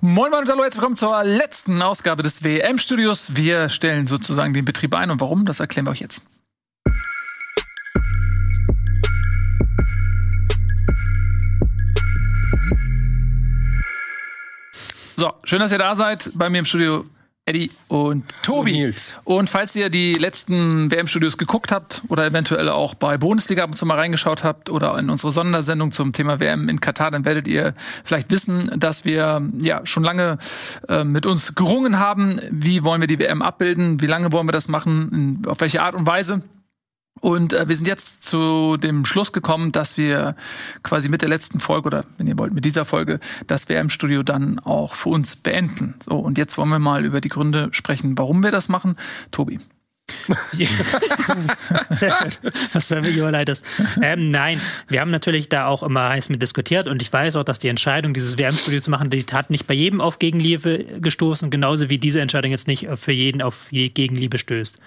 Moin Moin und hallo, herzlich willkommen zur letzten Ausgabe des WM-Studios. Wir stellen sozusagen den Betrieb ein und warum, das erklären wir euch jetzt. So, schön, dass ihr da seid. Bei mir im Studio Eddie und Tobi. Und, Nils. und falls ihr die letzten WM-Studios geguckt habt oder eventuell auch bei Bundesliga ab und zu mal reingeschaut habt oder in unsere Sondersendung zum Thema WM in Katar, dann werdet ihr vielleicht wissen, dass wir ja schon lange äh, mit uns gerungen haben, wie wollen wir die WM abbilden, wie lange wollen wir das machen, auf welche Art und Weise. Und äh, wir sind jetzt zu dem Schluss gekommen, dass wir quasi mit der letzten Folge oder wenn ihr wollt, mit dieser Folge das WM-Studio dann auch für uns beenden. So, und jetzt wollen wir mal über die Gründe sprechen, warum wir das machen. Tobi. Was du mich überleitest. Ähm, nein, wir haben natürlich da auch immer heiß mit diskutiert und ich weiß auch, dass die Entscheidung, dieses WM-Studio zu machen, die hat nicht bei jedem auf Gegenliebe gestoßen, genauso wie diese Entscheidung jetzt nicht für jeden auf Gegenliebe stößt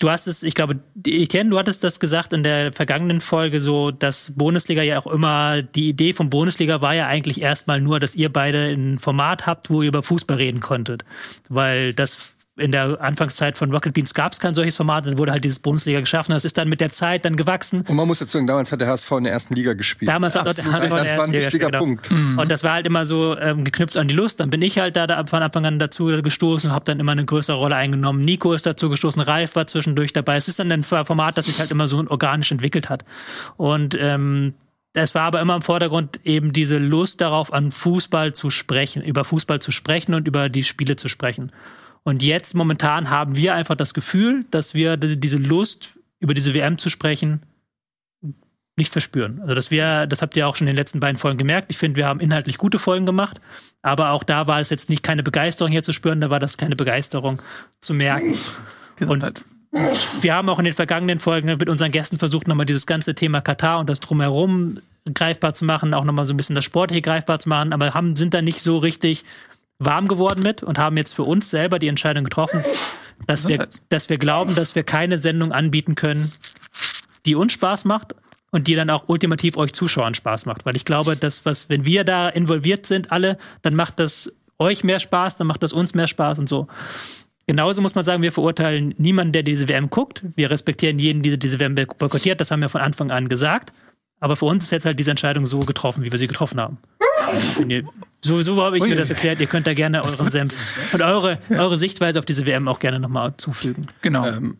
du hast es, ich glaube, Etienne, du hattest das gesagt in der vergangenen Folge so, dass Bundesliga ja auch immer, die Idee von Bundesliga war ja eigentlich erstmal nur, dass ihr beide ein Format habt, wo ihr über Fußball reden konntet. Weil das in der Anfangszeit von Rocket Beans gab es kein solches Format, dann wurde halt dieses Bundesliga geschaffen. Das ist dann mit der Zeit dann gewachsen. Und man muss jetzt sagen, damals hat der HSV in der ersten Liga gespielt. Damals hat der HSV das war ein wichtiger genau. Punkt. Mhm. Und das war halt immer so ähm, geknüpft an die Lust. Dann bin ich halt da, da von Anfang an dazu gestoßen und habe dann immer eine größere Rolle eingenommen. Nico ist dazu gestoßen, Ralf war zwischendurch dabei. Es ist dann ein Format, das sich halt immer so organisch entwickelt hat. Und ähm, es war aber immer im Vordergrund eben diese Lust darauf, an Fußball zu sprechen, über Fußball zu sprechen und über die Spiele zu sprechen. Und jetzt momentan haben wir einfach das Gefühl, dass wir diese Lust, über diese WM zu sprechen, nicht verspüren. Also dass wir, das habt ihr auch schon in den letzten beiden Folgen gemerkt. Ich finde, wir haben inhaltlich gute Folgen gemacht, aber auch da war es jetzt nicht keine Begeisterung hier zu spüren, da war das keine Begeisterung zu merken. Gesundheit. Und wir haben auch in den vergangenen Folgen mit unseren Gästen versucht, nochmal dieses ganze Thema Katar und das drumherum greifbar zu machen, auch nochmal so ein bisschen das Sportliche greifbar zu machen, aber haben, sind da nicht so richtig warm geworden mit und haben jetzt für uns selber die Entscheidung getroffen, dass wir, dass wir glauben, dass wir keine Sendung anbieten können, die uns Spaß macht und die dann auch ultimativ euch Zuschauern Spaß macht. Weil ich glaube, dass was, wenn wir da involviert sind, alle, dann macht das euch mehr Spaß, dann macht das uns mehr Spaß und so. Genauso muss man sagen, wir verurteilen niemanden, der diese WM guckt. Wir respektieren jeden, der diese WM boykottiert. Das haben wir von Anfang an gesagt. Aber für uns ist jetzt halt diese Entscheidung so getroffen, wie wir sie getroffen haben. So, so habe ich mir das erklärt. Ihr könnt da gerne euren Senf und eure, eure Sichtweise auf diese WM auch gerne nochmal zufügen. Genau. Ähm,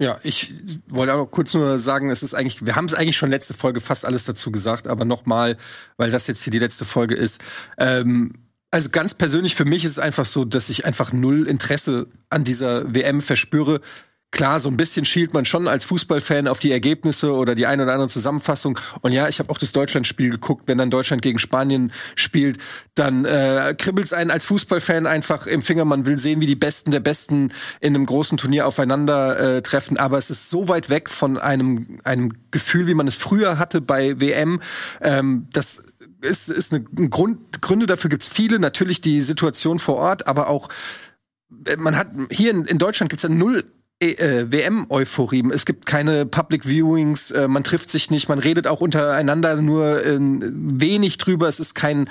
ja, ich wollte auch kurz nur sagen, es ist eigentlich, wir haben es eigentlich schon letzte Folge fast alles dazu gesagt, aber nochmal, weil das jetzt hier die letzte Folge ist. Ähm, also ganz persönlich für mich ist es einfach so, dass ich einfach null Interesse an dieser WM verspüre klar, so ein bisschen schielt man schon als Fußballfan auf die Ergebnisse oder die eine oder andere Zusammenfassung. Und ja, ich habe auch das Deutschlandspiel geguckt. Wenn dann Deutschland gegen Spanien spielt, dann äh, kribbelt's einen als Fußballfan einfach im Finger. Man will sehen, wie die Besten der Besten in einem großen Turnier aufeinander äh, treffen. Aber es ist so weit weg von einem, einem Gefühl, wie man es früher hatte bei WM. Ähm, das ist, ist eine ein Grund, Gründe dafür gibt's viele. Natürlich die Situation vor Ort, aber auch äh, man hat hier in, in Deutschland gibt's ja null äh, WM-Euphorie. Es gibt keine Public Viewings, äh, man trifft sich nicht, man redet auch untereinander nur äh, wenig drüber. Es ist kein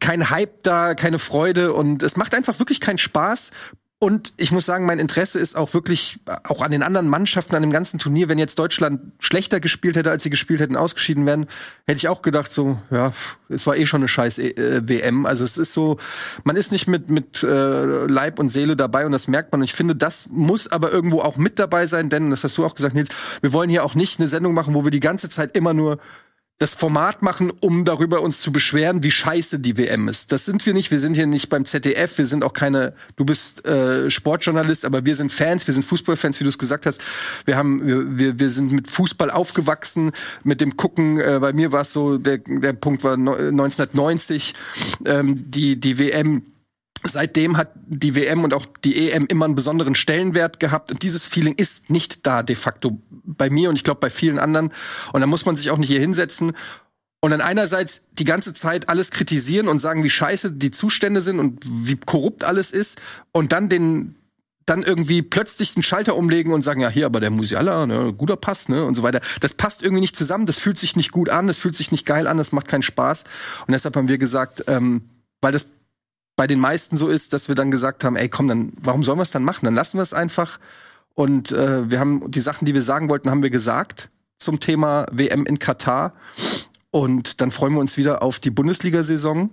kein Hype da, keine Freude und es macht einfach wirklich keinen Spaß. Und ich muss sagen, mein Interesse ist auch wirklich auch an den anderen Mannschaften, an dem ganzen Turnier. Wenn jetzt Deutschland schlechter gespielt hätte, als sie gespielt hätten, ausgeschieden werden, hätte ich auch gedacht, so, ja, es war eh schon eine scheiß äh, WM. Also es ist so, man ist nicht mit, mit äh, Leib und Seele dabei und das merkt man. Und ich finde, das muss aber irgendwo auch mit dabei sein, denn, das hast du auch gesagt, Nils, wir wollen hier auch nicht eine Sendung machen, wo wir die ganze Zeit immer nur das Format machen, um darüber uns zu beschweren, wie scheiße die WM ist. Das sind wir nicht. Wir sind hier nicht beim ZDF. Wir sind auch keine. Du bist äh, Sportjournalist, aber wir sind Fans. Wir sind Fußballfans, wie du es gesagt hast. Wir haben, wir, wir, wir sind mit Fußball aufgewachsen, mit dem Gucken. Äh, bei mir war es so, der, der Punkt war 1990. Ähm, die die WM Seitdem hat die WM und auch die EM immer einen besonderen Stellenwert gehabt. Und dieses Feeling ist nicht da de facto bei mir und ich glaube bei vielen anderen. Und da muss man sich auch nicht hier hinsetzen und dann einerseits die ganze Zeit alles kritisieren und sagen, wie scheiße die Zustände sind und wie korrupt alles ist und dann den dann irgendwie plötzlich den Schalter umlegen und sagen, ja, hier aber der Musiala, ne, guter Pass, ne, und so weiter. Das passt irgendwie nicht zusammen, das fühlt sich nicht gut an, das fühlt sich nicht geil an, das macht keinen Spaß. Und deshalb haben wir gesagt, ähm, weil das bei den meisten so ist, dass wir dann gesagt haben, ey, komm, dann warum sollen wir es dann machen? Dann lassen wir es einfach. Und äh, wir haben die Sachen, die wir sagen wollten, haben wir gesagt zum Thema WM in Katar. Und dann freuen wir uns wieder auf die Bundesliga-Saison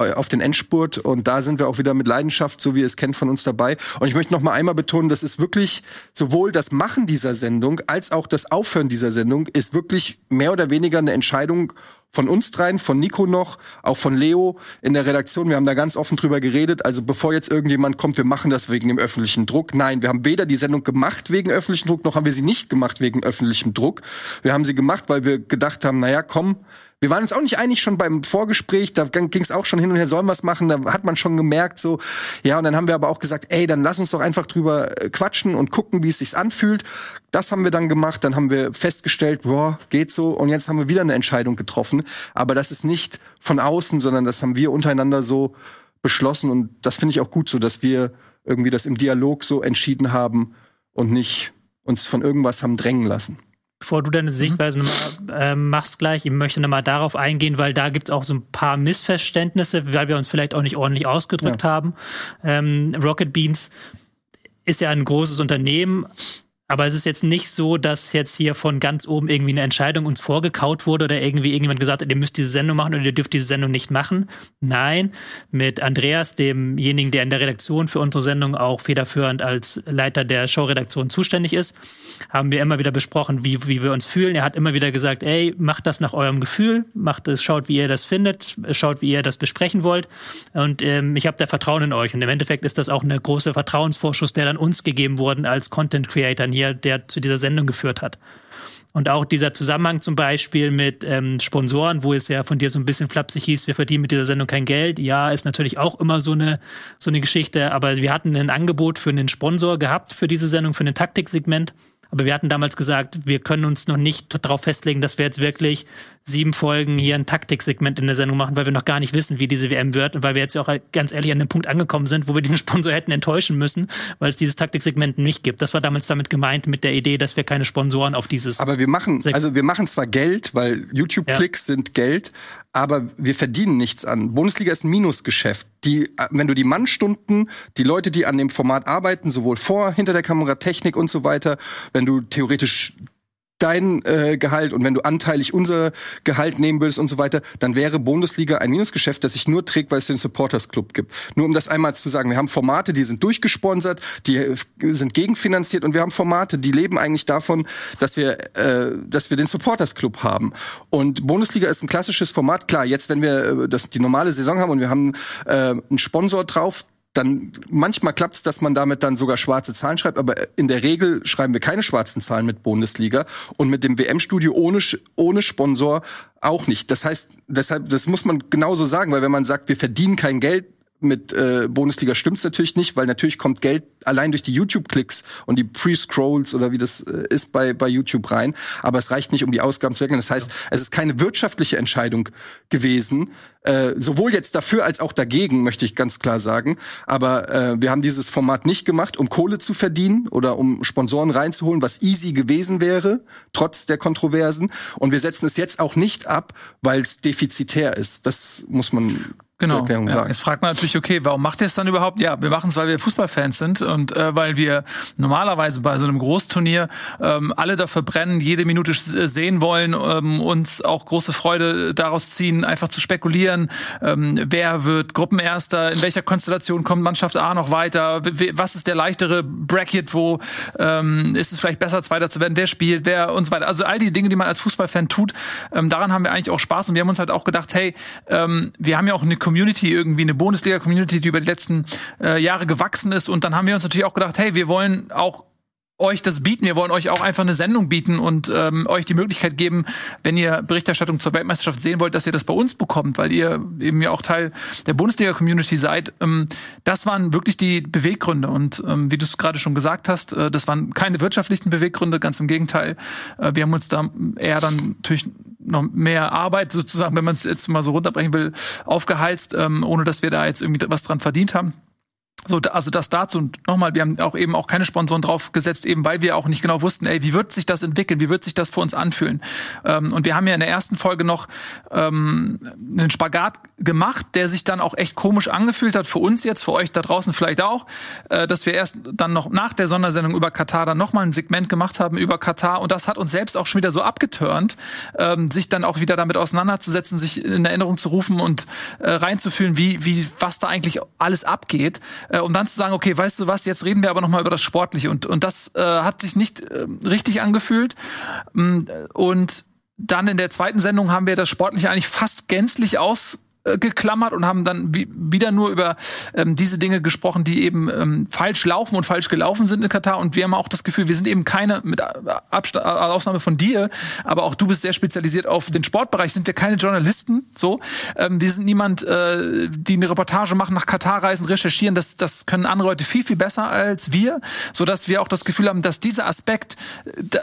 äh, auf den Endspurt und da sind wir auch wieder mit Leidenschaft, so wie ihr es kennt, von uns dabei. Und ich möchte noch mal einmal betonen, das ist wirklich sowohl das Machen dieser Sendung als auch das Aufhören dieser Sendung ist wirklich mehr oder weniger eine Entscheidung von uns dreien, von Nico noch, auch von Leo in der Redaktion. Wir haben da ganz offen drüber geredet. Also bevor jetzt irgendjemand kommt, wir machen das wegen dem öffentlichen Druck. Nein, wir haben weder die Sendung gemacht wegen öffentlichem Druck, noch haben wir sie nicht gemacht wegen öffentlichem Druck. Wir haben sie gemacht, weil wir gedacht haben, naja, komm, wir waren uns auch nicht einig schon beim Vorgespräch, da ging es auch schon hin und her, sollen wir es machen, da hat man schon gemerkt so, ja, und dann haben wir aber auch gesagt, ey, dann lass uns doch einfach drüber äh, quatschen und gucken, wie es sich anfühlt. Das haben wir dann gemacht, dann haben wir festgestellt, boah, geht so und jetzt haben wir wieder eine Entscheidung getroffen, aber das ist nicht von außen, sondern das haben wir untereinander so beschlossen und das finde ich auch gut so, dass wir irgendwie das im Dialog so entschieden haben und nicht uns von irgendwas haben drängen lassen. Bevor du deine mhm. Sichtweise mhm. äh, machst gleich, ich möchte nochmal darauf eingehen, weil da gibt es auch so ein paar Missverständnisse, weil wir uns vielleicht auch nicht ordentlich ausgedrückt ja. haben. Ähm, Rocket Beans ist ja ein großes Unternehmen, aber es ist jetzt nicht so, dass jetzt hier von ganz oben irgendwie eine Entscheidung uns vorgekaut wurde oder irgendwie irgendjemand gesagt hat, ihr müsst diese Sendung machen oder ihr dürft diese Sendung nicht machen. Nein, mit Andreas, demjenigen, der in der Redaktion für unsere Sendung auch federführend als Leiter der Showredaktion zuständig ist, haben wir immer wieder besprochen, wie, wie wir uns fühlen. Er hat immer wieder gesagt, ey, macht das nach eurem Gefühl, macht es, schaut, wie ihr das findet, schaut, wie ihr das besprechen wollt. Und ähm, ich habe da Vertrauen in euch. Und im Endeffekt ist das auch eine große Vertrauensvorschuss, der dann uns gegeben worden als Content Creator hier, der zu dieser Sendung geführt hat. Und auch dieser Zusammenhang zum Beispiel mit ähm, Sponsoren, wo es ja von dir so ein bisschen flapsig hieß, wir verdienen mit dieser Sendung kein Geld. Ja, ist natürlich auch immer so eine, so eine Geschichte. Aber wir hatten ein Angebot für einen Sponsor gehabt für diese Sendung, für ein Taktiksegment. Aber wir hatten damals gesagt, wir können uns noch nicht darauf festlegen, dass wir jetzt wirklich sieben Folgen hier ein Taktiksegment in der Sendung machen, weil wir noch gar nicht wissen, wie diese WM wird und weil wir jetzt auch ganz ehrlich an dem Punkt angekommen sind, wo wir diesen Sponsor hätten enttäuschen müssen, weil es dieses Taktiksegment nicht gibt. Das war damals damit gemeint mit der Idee, dass wir keine Sponsoren auf dieses. Aber wir machen, also wir machen zwar Geld, weil YouTube-Klicks ja. sind Geld, aber wir verdienen nichts an. Bundesliga ist ein Minusgeschäft. Die, wenn du die Mannstunden, die Leute, die an dem Format arbeiten, sowohl vor, hinter der Kamera, Technik und so weiter, wenn du theoretisch dein äh, Gehalt und wenn du anteilig unser Gehalt nehmen würdest und so weiter, dann wäre Bundesliga ein Minusgeschäft, das sich nur trägt, weil es den Supporters Club gibt. Nur um das einmal zu sagen, wir haben Formate, die sind durchgesponsert, die äh, sind gegenfinanziert und wir haben Formate, die leben eigentlich davon, dass wir äh, dass wir den Supporters Club haben. Und Bundesliga ist ein klassisches Format. Klar, jetzt wenn wir äh, das die normale Saison haben und wir haben äh, einen Sponsor drauf, dann manchmal klappt es, dass man damit dann sogar schwarze Zahlen schreibt, aber in der Regel schreiben wir keine schwarzen Zahlen mit Bundesliga und mit dem WM-Studio ohne, ohne Sponsor auch nicht. Das heißt, deshalb, das muss man genauso sagen, weil wenn man sagt, wir verdienen kein Geld mit äh, Bundesliga stimmt's natürlich nicht, weil natürlich kommt Geld allein durch die YouTube-Klicks und die Pre-Scrolls oder wie das äh, ist bei, bei YouTube rein. Aber es reicht nicht, um die Ausgaben zu decken. Das heißt, es ist keine wirtschaftliche Entscheidung gewesen, äh, sowohl jetzt dafür als auch dagegen, möchte ich ganz klar sagen. Aber äh, wir haben dieses Format nicht gemacht, um Kohle zu verdienen oder um Sponsoren reinzuholen, was easy gewesen wäre, trotz der Kontroversen. Und wir setzen es jetzt auch nicht ab, weil es defizitär ist. Das muss man Genau. Ja, jetzt fragt man natürlich, okay, warum macht ihr es dann überhaupt? Ja, wir machen es, weil wir Fußballfans sind und äh, weil wir normalerweise bei so einem Großturnier ähm, alle dafür brennen, jede Minute äh, sehen wollen, ähm, uns auch große Freude daraus ziehen, einfach zu spekulieren, ähm, wer wird Gruppenerster, in welcher Konstellation kommt Mannschaft A noch weiter, was ist der leichtere Bracket, wo ähm, ist es vielleicht besser, Zweiter zu werden, wer spielt, wer und so weiter. Also all die Dinge, die man als Fußballfan tut, ähm, daran haben wir eigentlich auch Spaß und wir haben uns halt auch gedacht, hey, ähm, wir haben ja auch eine Community irgendwie, eine Bundesliga-Community, die über die letzten äh, Jahre gewachsen ist. Und dann haben wir uns natürlich auch gedacht, hey, wir wollen auch euch das bieten. Wir wollen euch auch einfach eine Sendung bieten und ähm, euch die Möglichkeit geben, wenn ihr Berichterstattung zur Weltmeisterschaft sehen wollt, dass ihr das bei uns bekommt, weil ihr eben ja auch Teil der Bundesliga-Community seid. Ähm, das waren wirklich die Beweggründe. Und ähm, wie du es gerade schon gesagt hast, äh, das waren keine wirtschaftlichen Beweggründe, ganz im Gegenteil. Äh, wir haben uns da eher dann natürlich noch mehr Arbeit sozusagen, wenn man es jetzt mal so runterbrechen will, aufgeheizt, ähm, ohne dass wir da jetzt irgendwie was dran verdient haben So, also das dazu nochmal, wir haben auch eben auch keine Sponsoren draufgesetzt, eben weil wir auch nicht genau wussten, ey, wie wird sich das entwickeln, wie wird sich das für uns anfühlen. Ähm, und wir haben ja in der ersten Folge noch ähm, einen Spagat gemacht, der sich dann auch echt komisch angefühlt hat für uns jetzt, für euch da draußen vielleicht auch, äh, dass wir erst dann noch nach der Sondersendung über Katar dann nochmal ein Segment gemacht haben über Katar und das hat uns selbst auch schon wieder so abgeturnt, ähm, sich dann auch wieder damit auseinanderzusetzen, sich in Erinnerung zu rufen und äh, reinzufühlen, wie, wie, was da eigentlich alles abgeht. Äh, äh, um dann zu sagen, okay, weißt du was, jetzt reden wir aber noch mal über das Sportliche. Und, und das äh, hat sich nicht äh, richtig angefühlt. Mm, und dann in der zweiten Sendung haben wir das Sportliche eigentlich fast gänzlich aus äh, geklammert und haben dann wieder nur über ähm, diese Dinge gesprochen, die eben ähm, falsch laufen und falsch gelaufen sind in Katar. Und wir haben auch das Gefühl, wir sind eben keine, mit Abstand, äh, Ausnahme von dir, aber auch du bist sehr spezialisiert auf den Sportbereich, sind wir keine Journalisten. So, ähm, wir sind niemand, äh, die eine Reportage machen, nach Katar reisen, recherchieren. Das, das können andere Leute viel viel besser als wir, so dass wir auch das Gefühl haben, dass dieser Aspekt,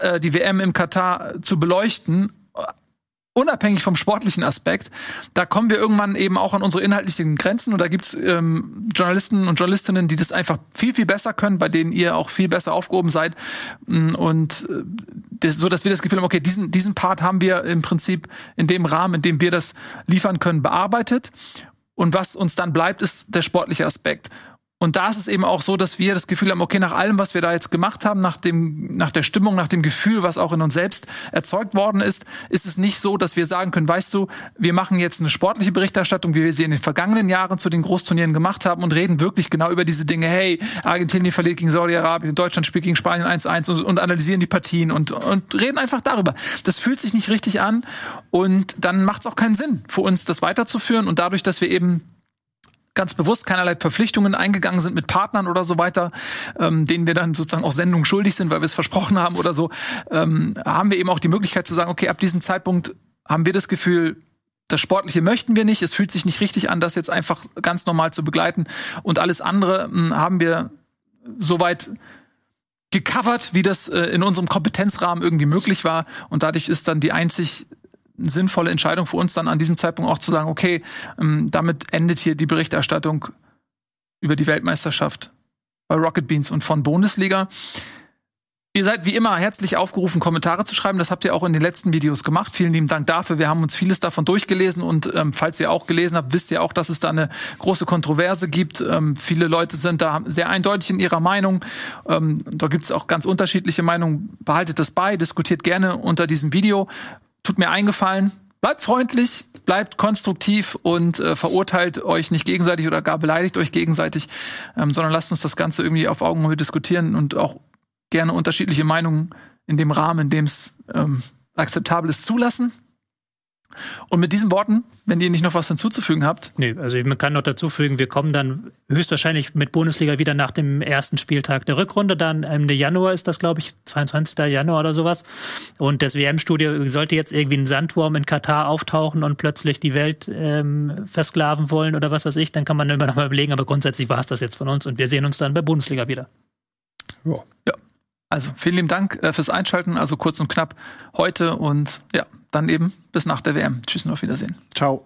äh, die WM im Katar zu beleuchten unabhängig vom sportlichen Aspekt, da kommen wir irgendwann eben auch an unsere inhaltlichen Grenzen und da gibt's ähm, Journalisten und Journalistinnen, die das einfach viel, viel besser können, bei denen ihr auch viel besser aufgehoben seid mm, und äh, das, so, dass wir das Gefühl haben, okay, diesen, diesen Part haben wir im Prinzip in dem Rahmen, in dem wir das liefern können, bearbeitet und was uns dann bleibt, ist der sportliche Aspekt. Und da ist es eben auch so, dass wir das Gefühl haben, okay, nach allem, was wir da jetzt gemacht haben, nach dem, nach der Stimmung, nach dem Gefühl, was auch in uns selbst erzeugt worden ist, ist es nicht so, dass wir sagen können, weißt du, wir machen jetzt eine sportliche Berichterstattung, wie wir sie in den vergangenen Jahren zu den Großturnieren gemacht haben und reden wirklich genau über diese Dinge. Hey, Argentinien verliert gegen Saudi-Arabien, Deutschland spielt gegen Spanien 1-1 und, und, analysieren die Partien und, und reden einfach darüber. Das fühlt sich nicht richtig an und dann macht es auch keinen Sinn für uns, das weiterzuführen und dadurch, dass wir eben ganz bewusst keinerlei Verpflichtungen eingegangen sind mit Partnern oder so weiter, ähm, denen wir dann sozusagen auch Sendungen schuldig sind, weil wir es versprochen haben oder so, ähm, haben wir eben auch die Möglichkeit zu sagen, okay, ab diesem Zeitpunkt haben wir das Gefühl, das Sportliche möchten wir nicht. Es fühlt sich nicht richtig an, das jetzt einfach ganz normal zu begleiten. Und alles andere mh, hm, haben wir soweit gecovert, wie das äh, in unserem Kompetenzrahmen irgendwie möglich war. Und dadurch ist dann die einzig sinnvolle Entscheidung für uns dann an diesem Zeitpunkt auch zu sagen, okay, ähm, damit endet hier die Berichterstattung über die Weltmeisterschaft bei Rocket Beans und von Bundesliga. Ihr seid wie immer herzlich aufgerufen, Kommentare zu schreiben. Das habt ihr auch in den letzten Videos gemacht. Vielen lieben Dank dafür. Wir haben uns vieles davon durchgelesen und ähm, falls ihr auch gelesen habt, wisst ihr auch, dass es da eine große Kontroverse gibt. Ähm, viele Leute sind da sehr eindeutig in ihrer Meinung. Ähm, da gibt es auch ganz unterschiedliche Meinungen. Behaltet das bei, diskutiert gerne unter diesem Video tut mir eingefallen, bleibt freundlich, bleibt konstruktiv und äh, verurteilt euch nicht gegenseitig oder gar beleidigt euch gegenseitig, ähm, sondern lasst uns das Ganze irgendwie auf Augenhöhe diskutieren und auch gerne unterschiedliche Meinungen in dem Rahmen, in dem es ähm, akzeptabel ist, zulassen. Und mit diesen Worten, wenn ihr nicht noch was hinzuzufügen habt. Nee, also man kann noch dazufügen, wir kommen dann höchstwahrscheinlich mit Bundesliga wieder nach dem ersten Spieltag der Rückrunde. Dann Ende Januar ist das, glaube ich, 22. Januar oder sowas. Und das WM-Studio sollte jetzt irgendwie ein Sandwurm in Katar auftauchen und plötzlich die Welt ähm, versklaven wollen oder was weiß ich, dann kann man immer noch mal überlegen. Aber grundsätzlich war es das jetzt von uns und wir sehen uns dann bei Bundesliga wieder. Ja. ja. Also vielen lieben Dank äh, fürs Einschalten. Also kurz und knapp heute und ja, dann eben bis nach der WM. Tschüss und auf Wiedersehen. Ciao.